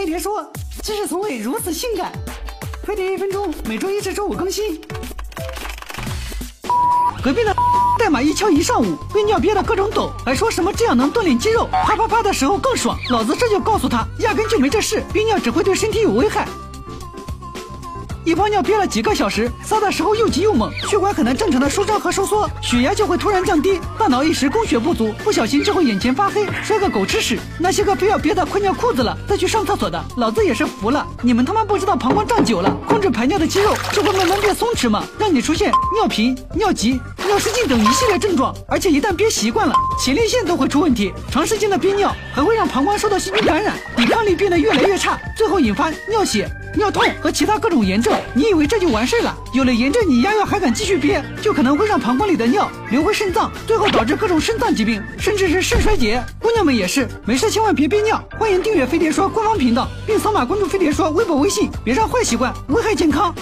飞碟说，知识从未如此性感。飞碟一分钟，每周一至周五更新。隔壁的代码一敲一上午，憋尿憋的各种抖，还说什么这样能锻炼肌肉，啪啪啪的时候更爽。老子这就告诉他，压根就没这事，憋尿只会对身体有危害。一泡尿憋了几个小时，撒的时候又急又猛，血管很难正常的舒张和收缩，血压就会突然降低，大脑一时供血不足，不小心就会眼前发黑，摔个狗吃屎。那些个非要憋得快尿裤子了再去上厕所的，老子也是服了。你们他妈不知道膀胱胀久了，控制排尿的肌肉就会慢慢变松弛吗？让你出现尿频、尿急、尿失禁等一系列症状，而且一旦憋习惯了，前列腺都会出问题。长时间的憋尿还会让膀胱受到细菌感染，抵抗力变得越来越差，最后引发尿血。尿痛和其他各种炎症，你以为这就完事了？有了炎症，你压药还敢继续憋，就可能会让膀胱里的尿流回肾脏，最后导致各种肾脏疾病，甚至是肾衰竭。姑娘们也是，没事千万别憋尿。欢迎订阅飞碟说官方频道，并扫码关注飞碟说微博、微信，别让坏习惯危害健康。